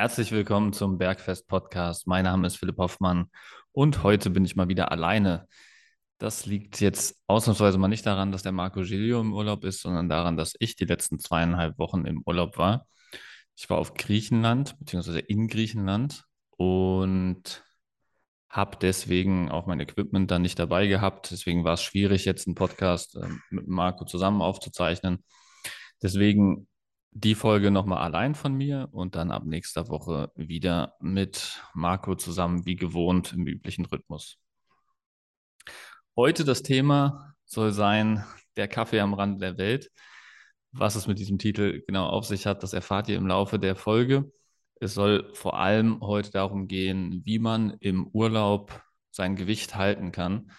Herzlich willkommen zum Bergfest Podcast. Mein Name ist Philipp Hoffmann und heute bin ich mal wieder alleine. Das liegt jetzt ausnahmsweise mal nicht daran, dass der Marco Giglio im Urlaub ist, sondern daran, dass ich die letzten zweieinhalb Wochen im Urlaub war. Ich war auf Griechenland, beziehungsweise in Griechenland und habe deswegen auch mein Equipment dann nicht dabei gehabt. Deswegen war es schwierig, jetzt einen Podcast äh, mit Marco zusammen aufzuzeichnen. Deswegen die Folge nochmal allein von mir und dann ab nächster Woche wieder mit Marco zusammen, wie gewohnt, im üblichen Rhythmus. Heute das Thema soll sein, der Kaffee am Rand der Welt. Was es mit diesem Titel genau auf sich hat, das erfahrt ihr im Laufe der Folge. Es soll vor allem heute darum gehen, wie man im Urlaub sein Gewicht halten kann.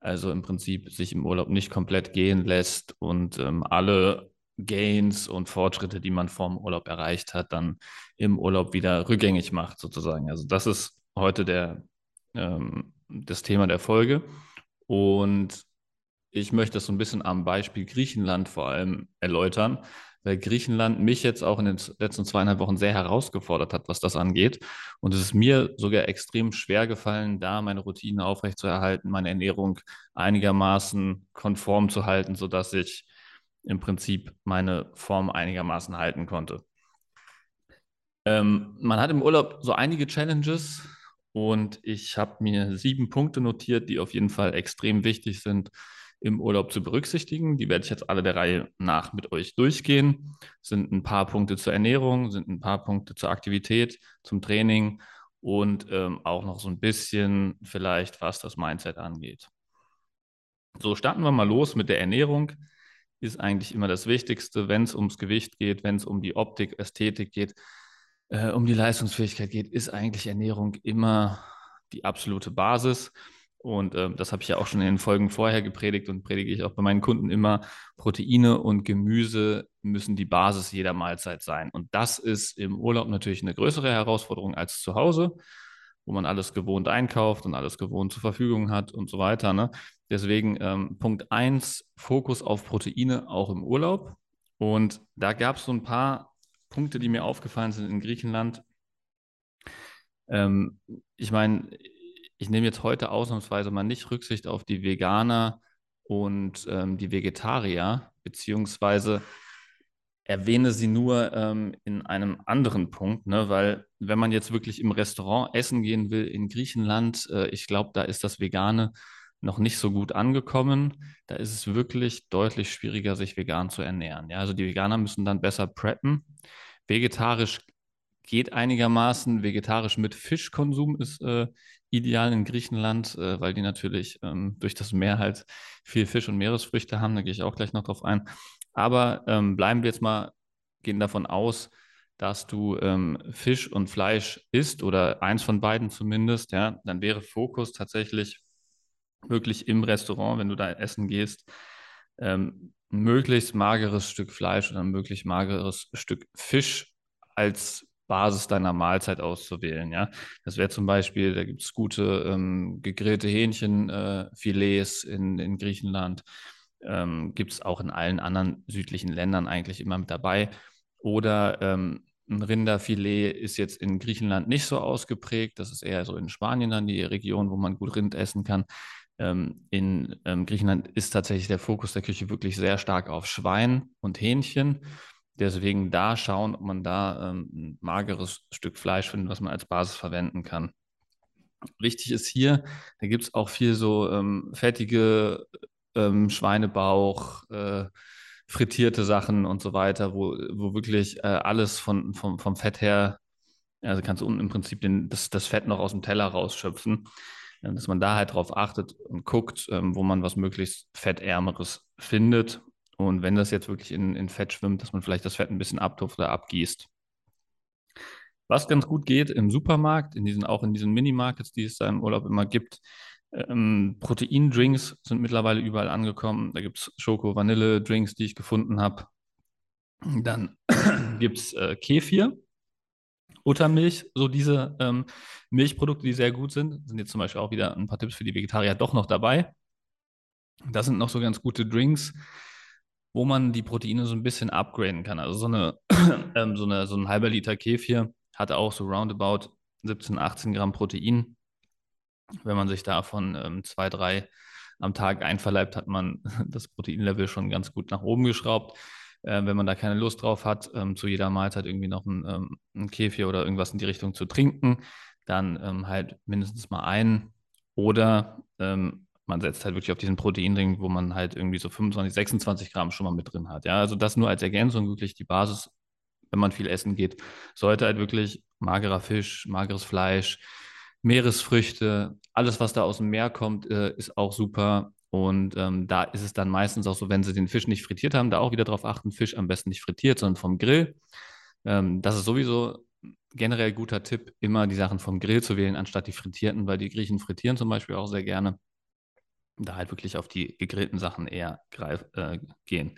Also im Prinzip sich im Urlaub nicht komplett gehen lässt und ähm, alle Gains und Fortschritte, die man vorm Urlaub erreicht hat, dann im Urlaub wieder rückgängig macht, sozusagen. Also das ist heute der, ähm, das Thema der Folge. Und ich möchte das so ein bisschen am Beispiel Griechenland vor allem erläutern, weil Griechenland mich jetzt auch in den letzten zweieinhalb Wochen sehr herausgefordert hat, was das angeht. Und es ist mir sogar extrem schwer gefallen, da meine Routine aufrechtzuerhalten, meine Ernährung einigermaßen konform zu halten, sodass ich im Prinzip meine Form einigermaßen halten konnte. Ähm, man hat im Urlaub so einige Challenges und ich habe mir sieben Punkte notiert, die auf jeden Fall extrem wichtig sind im Urlaub zu berücksichtigen. Die werde ich jetzt alle der Reihe nach mit euch durchgehen. Sind ein paar Punkte zur Ernährung, sind ein paar Punkte zur Aktivität, zum Training und ähm, auch noch so ein bisschen vielleicht, was das Mindset angeht. So, starten wir mal los mit der Ernährung ist eigentlich immer das Wichtigste, wenn es ums Gewicht geht, wenn es um die Optik, Ästhetik geht, äh, um die Leistungsfähigkeit geht, ist eigentlich Ernährung immer die absolute Basis. Und äh, das habe ich ja auch schon in den Folgen vorher gepredigt und predige ich auch bei meinen Kunden immer. Proteine und Gemüse müssen die Basis jeder Mahlzeit sein. Und das ist im Urlaub natürlich eine größere Herausforderung als zu Hause, wo man alles gewohnt einkauft und alles gewohnt zur Verfügung hat und so weiter. Ne? Deswegen ähm, Punkt 1, Fokus auf Proteine auch im Urlaub. Und da gab es so ein paar Punkte, die mir aufgefallen sind in Griechenland. Ähm, ich meine, ich nehme jetzt heute ausnahmsweise mal nicht Rücksicht auf die Veganer und ähm, die Vegetarier, beziehungsweise erwähne sie nur ähm, in einem anderen Punkt, ne? weil wenn man jetzt wirklich im Restaurant essen gehen will in Griechenland, äh, ich glaube, da ist das Vegane noch nicht so gut angekommen. Da ist es wirklich deutlich schwieriger, sich vegan zu ernähren. Ja, also die Veganer müssen dann besser preppen. Vegetarisch geht einigermaßen. Vegetarisch mit Fischkonsum ist äh, ideal in Griechenland, äh, weil die natürlich ähm, durch das Meer halt viel Fisch und Meeresfrüchte haben. Da gehe ich auch gleich noch drauf ein. Aber ähm, bleiben wir jetzt mal, gehen davon aus, dass du ähm, Fisch und Fleisch isst oder eins von beiden zumindest, ja, dann wäre Fokus tatsächlich wirklich im Restaurant, wenn du da essen gehst, ähm, ein möglichst mageres Stück Fleisch oder ein möglichst mageres Stück Fisch als Basis deiner Mahlzeit auszuwählen. Ja, das wäre zum Beispiel, da gibt es gute ähm, gegrillte Hähnchenfilets äh, in, in Griechenland. Ähm, gibt es auch in allen anderen südlichen Ländern eigentlich immer mit dabei. Oder ähm, ein Rinderfilet ist jetzt in Griechenland nicht so ausgeprägt. Das ist eher so in Spanien dann die Region, wo man gut Rind essen kann. Ähm, in ähm, Griechenland ist tatsächlich der Fokus der Küche wirklich sehr stark auf Schwein und Hähnchen. Deswegen da schauen, ob man da ähm, ein mageres Stück Fleisch findet, was man als Basis verwenden kann. Wichtig ist hier, da gibt es auch viel so ähm, fettige ähm, Schweinebauch, äh, frittierte Sachen und so weiter, wo, wo wirklich äh, alles von, vom, vom Fett her, also kannst du unten im Prinzip den, das, das Fett noch aus dem Teller rausschöpfen dass man da halt drauf achtet und guckt, ähm, wo man was möglichst Fettärmeres findet. Und wenn das jetzt wirklich in, in Fett schwimmt, dass man vielleicht das Fett ein bisschen abtupft oder abgießt. Was ganz gut geht im Supermarkt, in diesen, auch in diesen Minimarkets, die es da im Urlaub immer gibt, ähm, Proteindrinks sind mittlerweile überall angekommen. Da gibt es Schoko-Vanille-Drinks, die ich gefunden habe. Dann gibt es äh, Kefir. Buttermilch, so diese ähm, Milchprodukte, die sehr gut sind, sind jetzt zum Beispiel auch wieder ein paar Tipps für die Vegetarier doch noch dabei. Das sind noch so ganz gute Drinks, wo man die Proteine so ein bisschen upgraden kann. Also so eine, ähm, so eine so ein halber Liter Kefir hat auch so roundabout 17, 18 Gramm Protein. Wenn man sich davon ähm, zwei, drei am Tag einverleibt, hat man das Proteinlevel schon ganz gut nach oben geschraubt. Äh, wenn man da keine Lust drauf hat, ähm, zu jeder Mahlzeit irgendwie noch ein, ähm, ein Kefir oder irgendwas in die Richtung zu trinken, dann ähm, halt mindestens mal einen. Oder ähm, man setzt halt wirklich auf diesen Proteinring, wo man halt irgendwie so 25, 26 Gramm schon mal mit drin hat. Ja, also das nur als Ergänzung wirklich die Basis, wenn man viel essen geht, sollte halt wirklich magerer Fisch, mageres Fleisch, Meeresfrüchte, alles, was da aus dem Meer kommt, äh, ist auch super. Und ähm, da ist es dann meistens auch so, wenn sie den Fisch nicht frittiert haben, da auch wieder darauf achten, Fisch am besten nicht frittiert, sondern vom Grill. Ähm, das ist sowieso generell guter Tipp, immer die Sachen vom Grill zu wählen, anstatt die frittierten, weil die Griechen frittieren zum Beispiel auch sehr gerne. Da halt wirklich auf die gegrillten Sachen eher greif, äh, gehen.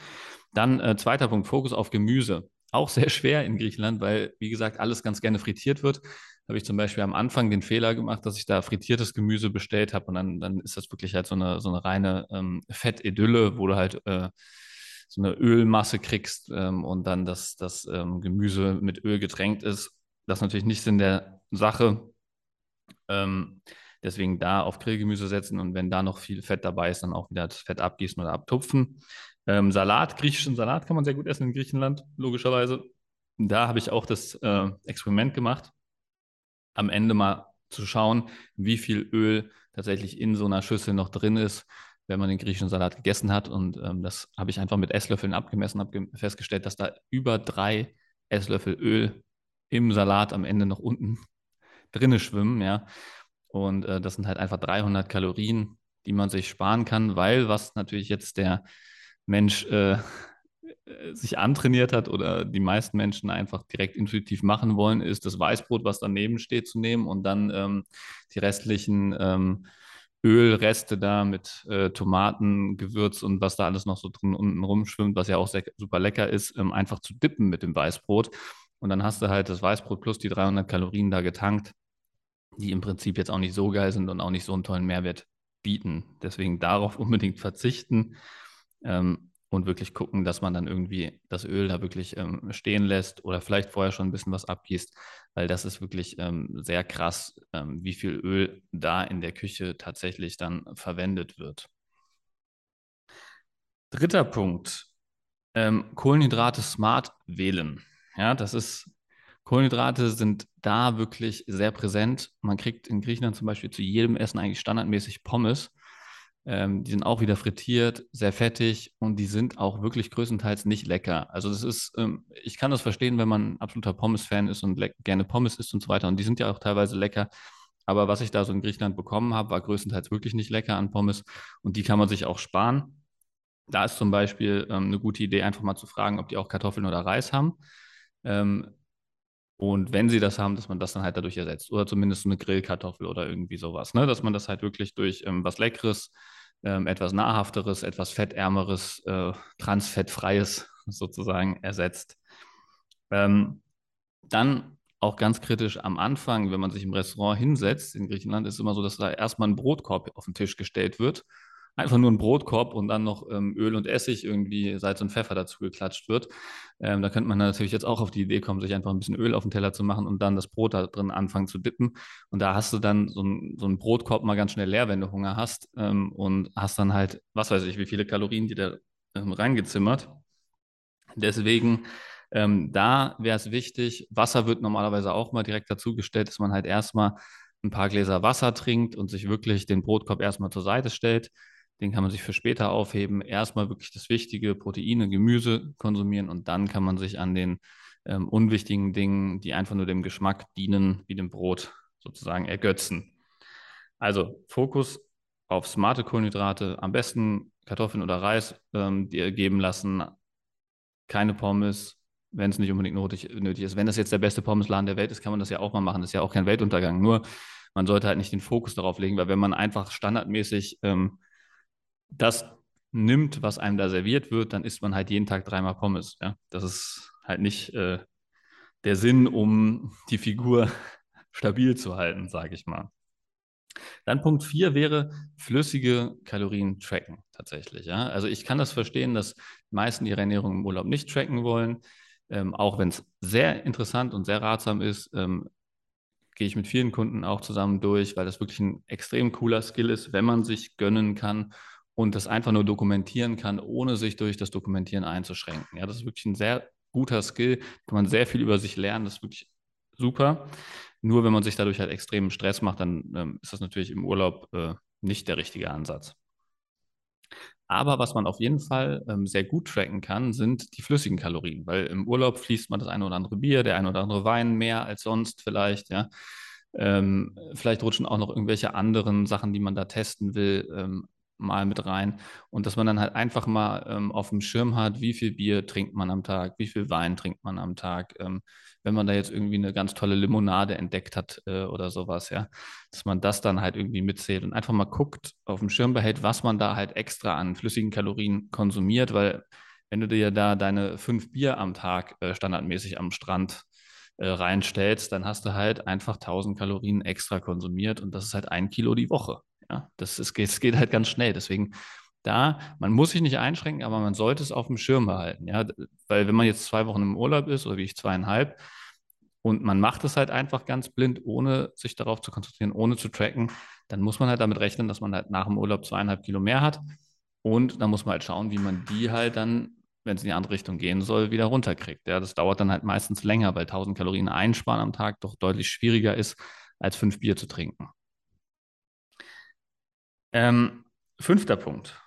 Dann äh, zweiter Punkt, Fokus auf Gemüse. Auch sehr schwer in Griechenland, weil, wie gesagt, alles ganz gerne frittiert wird habe ich zum Beispiel am Anfang den Fehler gemacht, dass ich da frittiertes Gemüse bestellt habe und dann, dann ist das wirklich halt so eine, so eine reine ähm, Fettidylle, wo du halt äh, so eine Ölmasse kriegst ähm, und dann das, das ähm, Gemüse mit Öl getränkt ist. Das ist natürlich nicht Sinn der Sache. Ähm, deswegen da auf Grillgemüse setzen und wenn da noch viel Fett dabei ist, dann auch wieder das Fett abgießen oder abtupfen. Ähm, Salat, griechischen Salat kann man sehr gut essen in Griechenland, logischerweise. Da habe ich auch das äh, Experiment gemacht am Ende mal zu schauen, wie viel Öl tatsächlich in so einer Schüssel noch drin ist, wenn man den griechischen Salat gegessen hat. Und ähm, das habe ich einfach mit Esslöffeln abgemessen, habe festgestellt, dass da über drei Esslöffel Öl im Salat am Ende noch unten drinne schwimmen, ja. Und äh, das sind halt einfach 300 Kalorien, die man sich sparen kann, weil was natürlich jetzt der Mensch äh, sich antrainiert hat oder die meisten Menschen einfach direkt intuitiv machen wollen, ist das Weißbrot, was daneben steht, zu nehmen und dann ähm, die restlichen ähm, Ölreste da mit äh, Tomaten, Gewürz und was da alles noch so drin unten rumschwimmt, was ja auch sehr, super lecker ist, ähm, einfach zu dippen mit dem Weißbrot. Und dann hast du halt das Weißbrot plus die 300 Kalorien da getankt, die im Prinzip jetzt auch nicht so geil sind und auch nicht so einen tollen Mehrwert bieten. Deswegen darauf unbedingt verzichten. Ähm, und wirklich gucken, dass man dann irgendwie das Öl da wirklich ähm, stehen lässt oder vielleicht vorher schon ein bisschen was abgießt, weil das ist wirklich ähm, sehr krass, ähm, wie viel Öl da in der Küche tatsächlich dann verwendet wird. Dritter Punkt, ähm, Kohlenhydrate smart wählen. Ja, das ist, Kohlenhydrate sind da wirklich sehr präsent. Man kriegt in Griechenland zum Beispiel zu jedem Essen eigentlich standardmäßig Pommes. Ähm, die sind auch wieder frittiert, sehr fettig und die sind auch wirklich größtenteils nicht lecker. Also das ist, ähm, ich kann das verstehen, wenn man ein absoluter Pommes-Fan ist und gerne Pommes isst und so weiter. Und die sind ja auch teilweise lecker. Aber was ich da so in Griechenland bekommen habe, war größtenteils wirklich nicht lecker an Pommes und die kann man sich auch sparen. Da ist zum Beispiel ähm, eine gute Idee, einfach mal zu fragen, ob die auch Kartoffeln oder Reis haben. Ähm, und wenn sie das haben, dass man das dann halt dadurch ersetzt. Oder zumindest eine Grillkartoffel oder irgendwie sowas. Ne? Dass man das halt wirklich durch ähm, was Leckeres, ähm, etwas Nahrhafteres, etwas Fettärmeres, äh, Transfettfreies sozusagen ersetzt. Ähm, dann auch ganz kritisch am Anfang, wenn man sich im Restaurant hinsetzt in Griechenland, ist immer so, dass da erstmal ein Brotkorb auf den Tisch gestellt wird einfach nur ein Brotkorb und dann noch ähm, Öl und Essig, irgendwie Salz und Pfeffer dazu geklatscht wird. Ähm, da könnte man natürlich jetzt auch auf die Idee kommen, sich einfach ein bisschen Öl auf den Teller zu machen und dann das Brot da drin anfangen zu dippen. Und da hast du dann so, ein, so einen Brotkorb mal ganz schnell leer, wenn du Hunger hast ähm, und hast dann halt, was weiß ich, wie viele Kalorien die da ähm, reingezimmert. Deswegen ähm, da wäre es wichtig, Wasser wird normalerweise auch mal direkt dazugestellt, dass man halt erstmal ein paar Gläser Wasser trinkt und sich wirklich den Brotkorb erstmal zur Seite stellt. Den kann man sich für später aufheben. Erstmal wirklich das Wichtige, Proteine, Gemüse konsumieren und dann kann man sich an den ähm, unwichtigen Dingen, die einfach nur dem Geschmack dienen, wie dem Brot sozusagen ergötzen. Also Fokus auf smarte Kohlenhydrate, am besten Kartoffeln oder Reis ähm, dir geben lassen, keine Pommes, wenn es nicht unbedingt nötig, nötig ist. Wenn das jetzt der beste Pommesladen der Welt ist, kann man das ja auch mal machen. Das ist ja auch kein Weltuntergang. Nur man sollte halt nicht den Fokus darauf legen, weil wenn man einfach standardmäßig ähm, das nimmt, was einem da serviert wird, dann isst man halt jeden Tag dreimal Pommes. Ja? Das ist halt nicht äh, der Sinn, um die Figur stabil zu halten, sage ich mal. Dann Punkt 4 wäre flüssige Kalorien tracken tatsächlich. Ja? Also ich kann das verstehen, dass die meisten ihre Ernährung im Urlaub nicht tracken wollen. Ähm, auch wenn es sehr interessant und sehr ratsam ist, ähm, gehe ich mit vielen Kunden auch zusammen durch, weil das wirklich ein extrem cooler Skill ist, wenn man sich gönnen kann und das einfach nur dokumentieren kann, ohne sich durch das Dokumentieren einzuschränken. Ja, das ist wirklich ein sehr guter Skill, kann man sehr viel über sich lernen, das ist wirklich super. Nur wenn man sich dadurch halt extremen Stress macht, dann ähm, ist das natürlich im Urlaub äh, nicht der richtige Ansatz. Aber was man auf jeden Fall ähm, sehr gut tracken kann, sind die flüssigen Kalorien, weil im Urlaub fließt man das eine oder andere Bier, der eine oder andere Wein mehr als sonst vielleicht, ja. Ähm, vielleicht rutschen auch noch irgendwelche anderen Sachen, die man da testen will, ähm, mal mit rein. Und dass man dann halt einfach mal ähm, auf dem Schirm hat, wie viel Bier trinkt man am Tag, wie viel Wein trinkt man am Tag. Ähm, wenn man da jetzt irgendwie eine ganz tolle Limonade entdeckt hat äh, oder sowas, ja, dass man das dann halt irgendwie mitzählt und einfach mal guckt, auf dem Schirm behält, was man da halt extra an flüssigen Kalorien konsumiert, weil wenn du dir da deine fünf Bier am Tag äh, standardmäßig am Strand äh, reinstellst, dann hast du halt einfach 1000 Kalorien extra konsumiert und das ist halt ein Kilo die Woche. Ja, das, ist, es geht halt ganz schnell. Deswegen da, man muss sich nicht einschränken, aber man sollte es auf dem Schirm behalten. Ja, weil wenn man jetzt zwei Wochen im Urlaub ist oder wie ich zweieinhalb und man macht es halt einfach ganz blind, ohne sich darauf zu konzentrieren, ohne zu tracken, dann muss man halt damit rechnen, dass man halt nach dem Urlaub zweieinhalb Kilo mehr hat. Und dann muss man halt schauen, wie man die halt dann, wenn es in die andere Richtung gehen soll, wieder runterkriegt. Ja, das dauert dann halt meistens länger, weil 1000 Kalorien einsparen am Tag doch deutlich schwieriger ist, als fünf Bier zu trinken. Ähm, fünfter Punkt.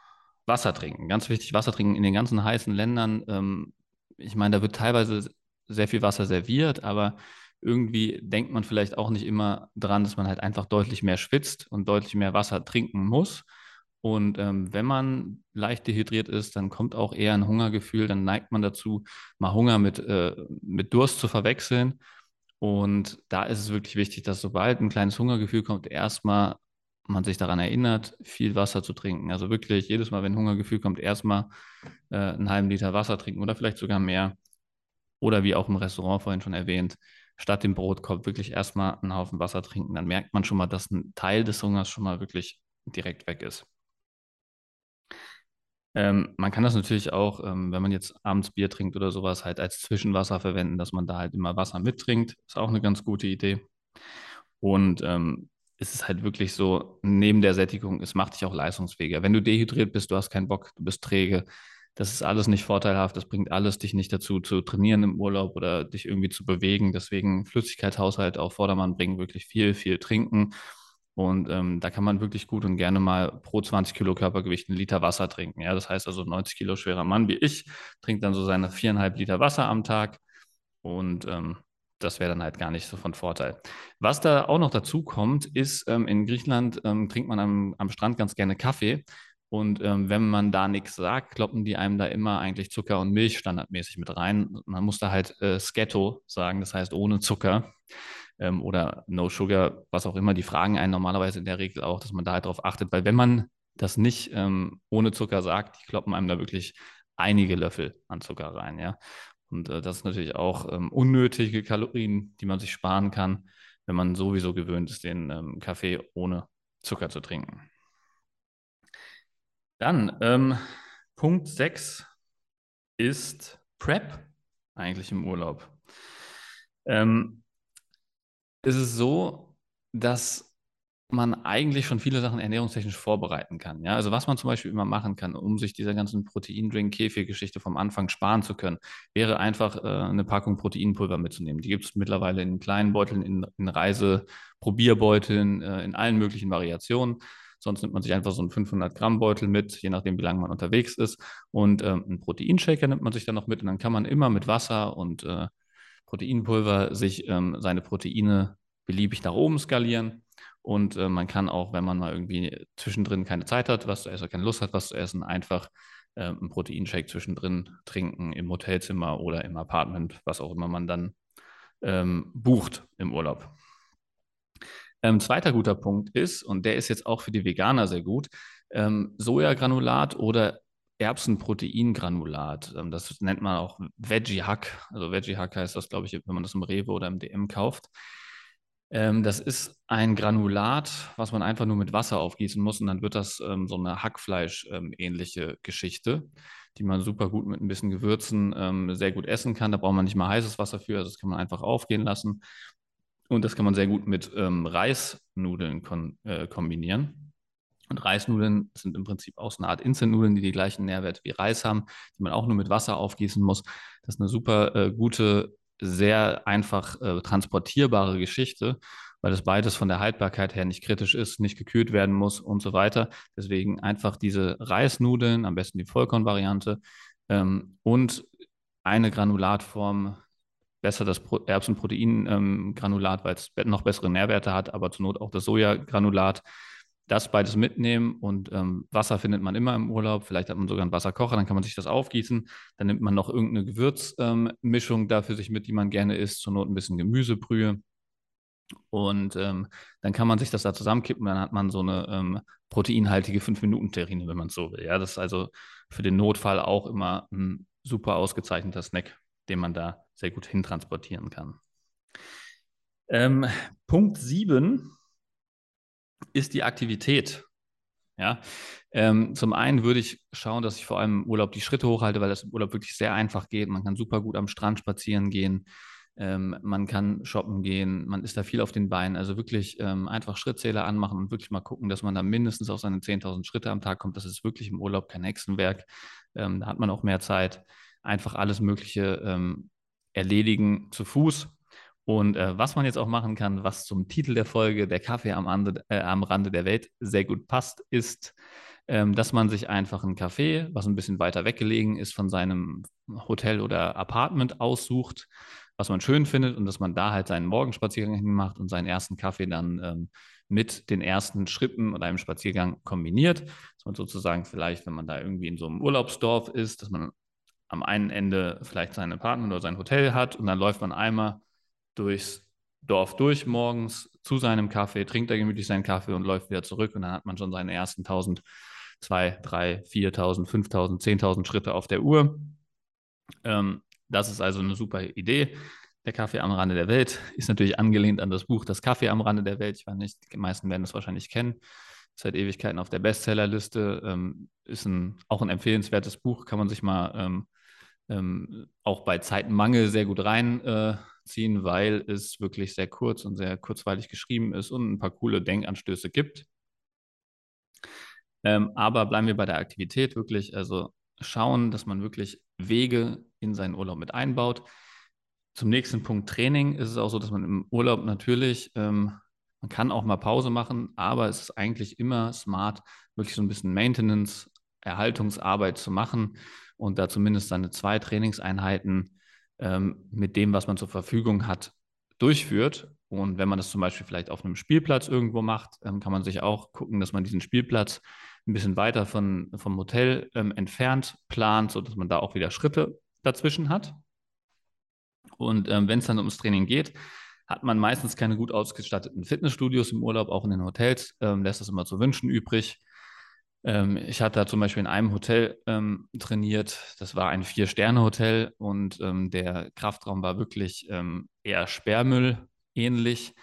Wasser trinken. Ganz wichtig, Wasser trinken in den ganzen heißen Ländern. Ähm, ich meine, da wird teilweise sehr viel Wasser serviert, aber irgendwie denkt man vielleicht auch nicht immer dran, dass man halt einfach deutlich mehr schwitzt und deutlich mehr Wasser trinken muss. Und ähm, wenn man leicht dehydriert ist, dann kommt auch eher ein Hungergefühl, dann neigt man dazu, mal Hunger mit, äh, mit Durst zu verwechseln. Und da ist es wirklich wichtig, dass sobald ein kleines Hungergefühl kommt, erstmal man sich daran erinnert, viel Wasser zu trinken. Also wirklich jedes Mal, wenn Hungergefühl kommt, erstmal äh, einen halben Liter Wasser trinken oder vielleicht sogar mehr. Oder wie auch im Restaurant vorhin schon erwähnt, statt dem Brotkorb wirklich erstmal einen Haufen Wasser trinken. Dann merkt man schon mal, dass ein Teil des Hungers schon mal wirklich direkt weg ist. Ähm, man kann das natürlich auch, ähm, wenn man jetzt abends Bier trinkt oder sowas, halt als Zwischenwasser verwenden, dass man da halt immer Wasser mittrinkt. Ist auch eine ganz gute Idee. Und ähm, ist es halt wirklich so, neben der Sättigung, es macht dich auch leistungsfähiger. Wenn du dehydriert bist, du hast keinen Bock, du bist träge, das ist alles nicht vorteilhaft, das bringt alles dich nicht dazu zu trainieren im Urlaub oder dich irgendwie zu bewegen. Deswegen Flüssigkeitshaushalt auf Vordermann bringen, wirklich viel, viel trinken. Und ähm, da kann man wirklich gut und gerne mal pro 20 Kilo Körpergewicht einen Liter Wasser trinken. Ja, das heißt also 90 Kilo schwerer Mann wie ich trinkt dann so seine viereinhalb Liter Wasser am Tag. Und ähm, das wäre dann halt gar nicht so von Vorteil. Was da auch noch dazu kommt, ist, ähm, in Griechenland ähm, trinkt man am, am Strand ganz gerne Kaffee. Und ähm, wenn man da nichts sagt, kloppen die einem da immer eigentlich Zucker und Milch standardmäßig mit rein. Man muss da halt äh, Schetto sagen, das heißt ohne Zucker ähm, oder No Sugar, was auch immer. Die fragen einen normalerweise in der Regel auch, dass man da halt darauf achtet, weil wenn man das nicht ähm, ohne Zucker sagt, die kloppen einem da wirklich einige Löffel an Zucker rein, ja. Und äh, das ist natürlich auch ähm, unnötige Kalorien, die man sich sparen kann, wenn man sowieso gewöhnt ist, den ähm, Kaffee ohne Zucker zu trinken. Dann ähm, Punkt 6 ist Prep eigentlich im Urlaub. Ähm, ist es so, dass man eigentlich schon viele Sachen ernährungstechnisch vorbereiten kann. Ja, also was man zum Beispiel immer machen kann, um sich dieser ganzen Protein-Drink-Kefir-Geschichte vom Anfang sparen zu können, wäre einfach äh, eine Packung Proteinpulver mitzunehmen. Die gibt es mittlerweile in kleinen Beuteln, in, in Reiseprobierbeuteln, äh, in allen möglichen Variationen. Sonst nimmt man sich einfach so einen 500 Gramm Beutel mit, je nachdem, wie lange man unterwegs ist. Und ähm, einen Proteinshaker nimmt man sich dann noch mit und dann kann man immer mit Wasser und äh, Proteinpulver sich ähm, seine Proteine beliebig nach oben skalieren und äh, man kann auch, wenn man mal irgendwie zwischendrin keine Zeit hat, was zu essen, keine Lust hat, was zu essen, einfach äh, einen Proteinshake zwischendrin trinken im Hotelzimmer oder im Apartment, was auch immer man dann ähm, bucht im Urlaub. Ähm, zweiter guter Punkt ist, und der ist jetzt auch für die Veganer sehr gut, ähm, Sojagranulat oder Erbsenproteingranulat. Ähm, das nennt man auch Veggie Hack. Also Veggie Hack heißt das, glaube ich, wenn man das im Rewe oder im DM kauft. Ähm, das ist ein Granulat, was man einfach nur mit Wasser aufgießen muss und dann wird das ähm, so eine Hackfleisch-ähnliche ähm, Geschichte. die man super gut mit ein bisschen Gewürzen ähm, sehr gut essen kann. Da braucht man nicht mal heißes Wasser für, also das kann man einfach aufgehen lassen. Und das kann man sehr gut mit ähm, Reisnudeln äh, kombinieren. Und Reisnudeln sind im Prinzip auch so eine Art Instant-Nudeln, die die gleichen Nährwerte wie Reis haben, die man auch nur mit Wasser aufgießen muss. Das ist eine super äh, gute, sehr einfach äh, transportierbare Geschichte, weil das beides von der Haltbarkeit her nicht kritisch ist, nicht gekühlt werden muss und so weiter. Deswegen einfach diese Reisnudeln, am besten die Vollkornvariante ähm, und eine Granulatform besser das Erbsenproteingranulat, ähm, weil es noch bessere Nährwerte hat, aber zur Not auch das Sojagranulat. Das beides mitnehmen und ähm, Wasser findet man immer im Urlaub. Vielleicht hat man sogar einen Wasserkocher, dann kann man sich das aufgießen. Dann nimmt man noch irgendeine Gewürzmischung ähm, da für sich mit, die man gerne isst. Zur Not ein bisschen Gemüsebrühe. Und ähm, dann kann man sich das da zusammenkippen. Dann hat man so eine ähm, proteinhaltige 5-Minuten-Terrine, wenn man es so will. Ja, das ist also für den Notfall auch immer ein super ausgezeichneter Snack, den man da sehr gut hintransportieren kann. Ähm, Punkt 7 ist die Aktivität. Ja, ähm, zum einen würde ich schauen, dass ich vor allem im Urlaub die Schritte hochhalte, weil das im Urlaub wirklich sehr einfach geht. Man kann super gut am Strand spazieren gehen. Ähm, man kann shoppen gehen, man ist da viel auf den Beinen. Also wirklich ähm, einfach Schrittzähler anmachen und wirklich mal gucken, dass man da mindestens auf seine 10.000 Schritte am Tag kommt. Das ist wirklich im Urlaub kein Hexenwerk. Ähm, da hat man auch mehr Zeit. Einfach alles Mögliche ähm, erledigen zu Fuß. Und äh, was man jetzt auch machen kann, was zum Titel der Folge, der Kaffee am, Ande, äh, am Rande der Welt, sehr gut passt, ist, ähm, dass man sich einfach ein Café, was ein bisschen weiter weggelegen ist, von seinem Hotel oder Apartment aussucht, was man schön findet und dass man da halt seinen Morgenspaziergang hinmacht und seinen ersten Kaffee dann ähm, mit den ersten Schritten oder einem Spaziergang kombiniert. Dass man sozusagen vielleicht, wenn man da irgendwie in so einem Urlaubsdorf ist, dass man am einen Ende vielleicht sein Apartment oder sein Hotel hat und dann läuft man einmal durchs Dorf durch morgens zu seinem Kaffee, trinkt er gemütlich seinen Kaffee und läuft wieder zurück und dann hat man schon seine ersten 1000, 2, 3, 4000, 5000, 10.000 Schritte auf der Uhr. Ähm, das ist also eine super Idee. Der Kaffee am Rande der Welt ist natürlich angelehnt an das Buch Das Kaffee am Rande der Welt. Ich weiß nicht, die meisten werden das wahrscheinlich kennen seit Ewigkeiten auf der Bestsellerliste. Ähm, ist ein, auch ein empfehlenswertes Buch, kann man sich mal ähm, ähm, auch bei Zeitmangel sehr gut reinziehen, äh, weil es wirklich sehr kurz und sehr kurzweilig geschrieben ist und ein paar coole Denkanstöße gibt. Ähm, aber bleiben wir bei der Aktivität wirklich, also schauen, dass man wirklich Wege in seinen Urlaub mit einbaut. Zum nächsten Punkt Training ist es auch so, dass man im Urlaub natürlich ähm, man kann auch mal Pause machen, aber es ist eigentlich immer smart, wirklich so ein bisschen Maintenance, Erhaltungsarbeit zu machen und da zumindest seine zwei Trainingseinheiten ähm, mit dem, was man zur Verfügung hat, durchführt. Und wenn man das zum Beispiel vielleicht auf einem Spielplatz irgendwo macht, ähm, kann man sich auch gucken, dass man diesen Spielplatz ein bisschen weiter von, vom Hotel ähm, entfernt plant, sodass man da auch wieder Schritte dazwischen hat. Und ähm, wenn es dann ums Training geht, hat man meistens keine gut ausgestatteten Fitnessstudios im Urlaub, auch in den Hotels ähm, lässt das immer zu wünschen übrig. Ähm, ich hatte da zum Beispiel in einem Hotel ähm, trainiert, das war ein Vier-Sterne-Hotel und ähm, der Kraftraum war wirklich ähm, eher Sperrmüll ähnlich.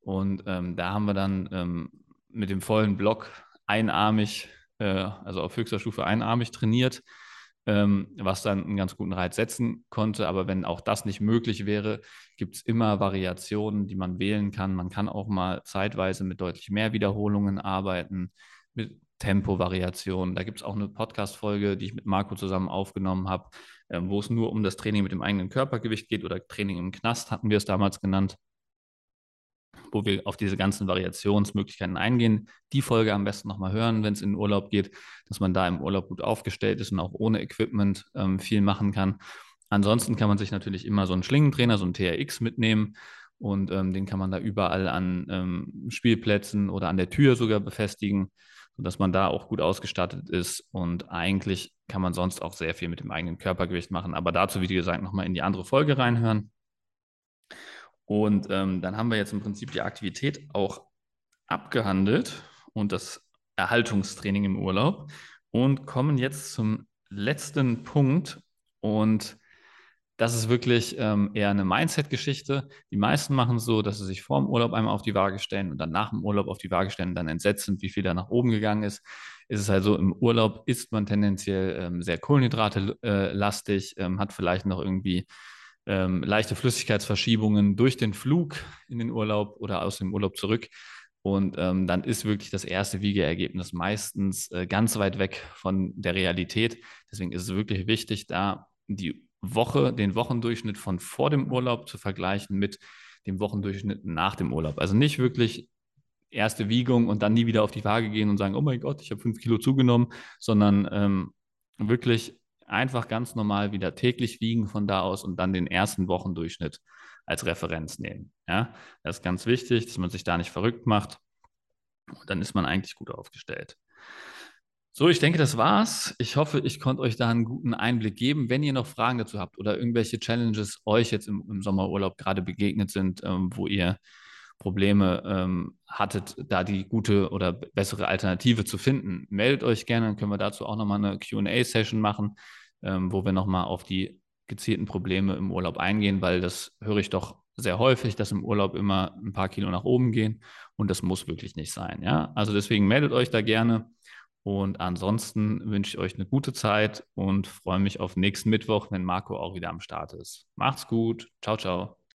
Und ähm, da haben wir dann mit dem vollen Block einarmig, äh, also auf höchster Stufe einarmig trainiert ähm, was dann einen ganz guten Reiz setzen konnte. Aber wenn auch das nicht möglich wäre, gibt es immer Variationen, die man wählen kann. Man kann auch mal zeitweise mit deutlich mehr Wiederholungen arbeiten, mit Tempovariationen. Da gibt es auch eine Podcast-Folge, die ich mit Marco zusammen aufgenommen habe, äh, wo es nur um das Training mit dem eigenen Körpergewicht geht oder Training im Knast, hatten wir es damals genannt wo wir auf diese ganzen Variationsmöglichkeiten eingehen. Die Folge am besten nochmal hören, wenn es in den Urlaub geht, dass man da im Urlaub gut aufgestellt ist und auch ohne Equipment ähm, viel machen kann. Ansonsten kann man sich natürlich immer so einen Schlingentrainer, so einen TRX mitnehmen und ähm, den kann man da überall an ähm, Spielplätzen oder an der Tür sogar befestigen, sodass man da auch gut ausgestattet ist und eigentlich kann man sonst auch sehr viel mit dem eigenen Körpergewicht machen. Aber dazu, wie gesagt, nochmal in die andere Folge reinhören. Und ähm, dann haben wir jetzt im Prinzip die Aktivität auch abgehandelt und das Erhaltungstraining im Urlaub und kommen jetzt zum letzten Punkt. Und das ist wirklich ähm, eher eine Mindset-Geschichte. Die meisten machen es so, dass sie sich vor dem Urlaub einmal auf die Waage stellen und dann nach dem Urlaub auf die Waage stellen und dann entsetzt sind, wie viel da nach oben gegangen ist. Ist es halt so, im Urlaub isst man tendenziell ähm, sehr kohlenhydrate-lastig, äh, ähm, hat vielleicht noch irgendwie ähm, leichte Flüssigkeitsverschiebungen durch den Flug in den Urlaub oder aus dem Urlaub zurück. Und ähm, dann ist wirklich das erste Wiegeergebnis meistens äh, ganz weit weg von der Realität. Deswegen ist es wirklich wichtig, da die Woche, den Wochendurchschnitt von vor dem Urlaub zu vergleichen mit dem Wochendurchschnitt nach dem Urlaub. Also nicht wirklich erste Wiegung und dann nie wieder auf die Waage gehen und sagen, oh mein Gott, ich habe fünf Kilo zugenommen, sondern ähm, wirklich einfach ganz normal wieder täglich wiegen von da aus und dann den ersten Wochendurchschnitt als Referenz nehmen. Ja, das ist ganz wichtig, dass man sich da nicht verrückt macht. Und dann ist man eigentlich gut aufgestellt. So, ich denke, das war's. Ich hoffe, ich konnte euch da einen guten Einblick geben. Wenn ihr noch Fragen dazu habt oder irgendwelche Challenges euch jetzt im, im Sommerurlaub gerade begegnet sind, ähm, wo ihr Probleme ähm, hattet, da die gute oder bessere Alternative zu finden, meldet euch gerne. Dann können wir dazu auch nochmal eine QA-Session machen, ähm, wo wir nochmal auf die gezielten Probleme im Urlaub eingehen, weil das höre ich doch sehr häufig, dass im Urlaub immer ein paar Kilo nach oben gehen und das muss wirklich nicht sein. Ja, also deswegen meldet euch da gerne. Und ansonsten wünsche ich euch eine gute Zeit und freue mich auf nächsten Mittwoch, wenn Marco auch wieder am Start ist. Macht's gut. Ciao, ciao.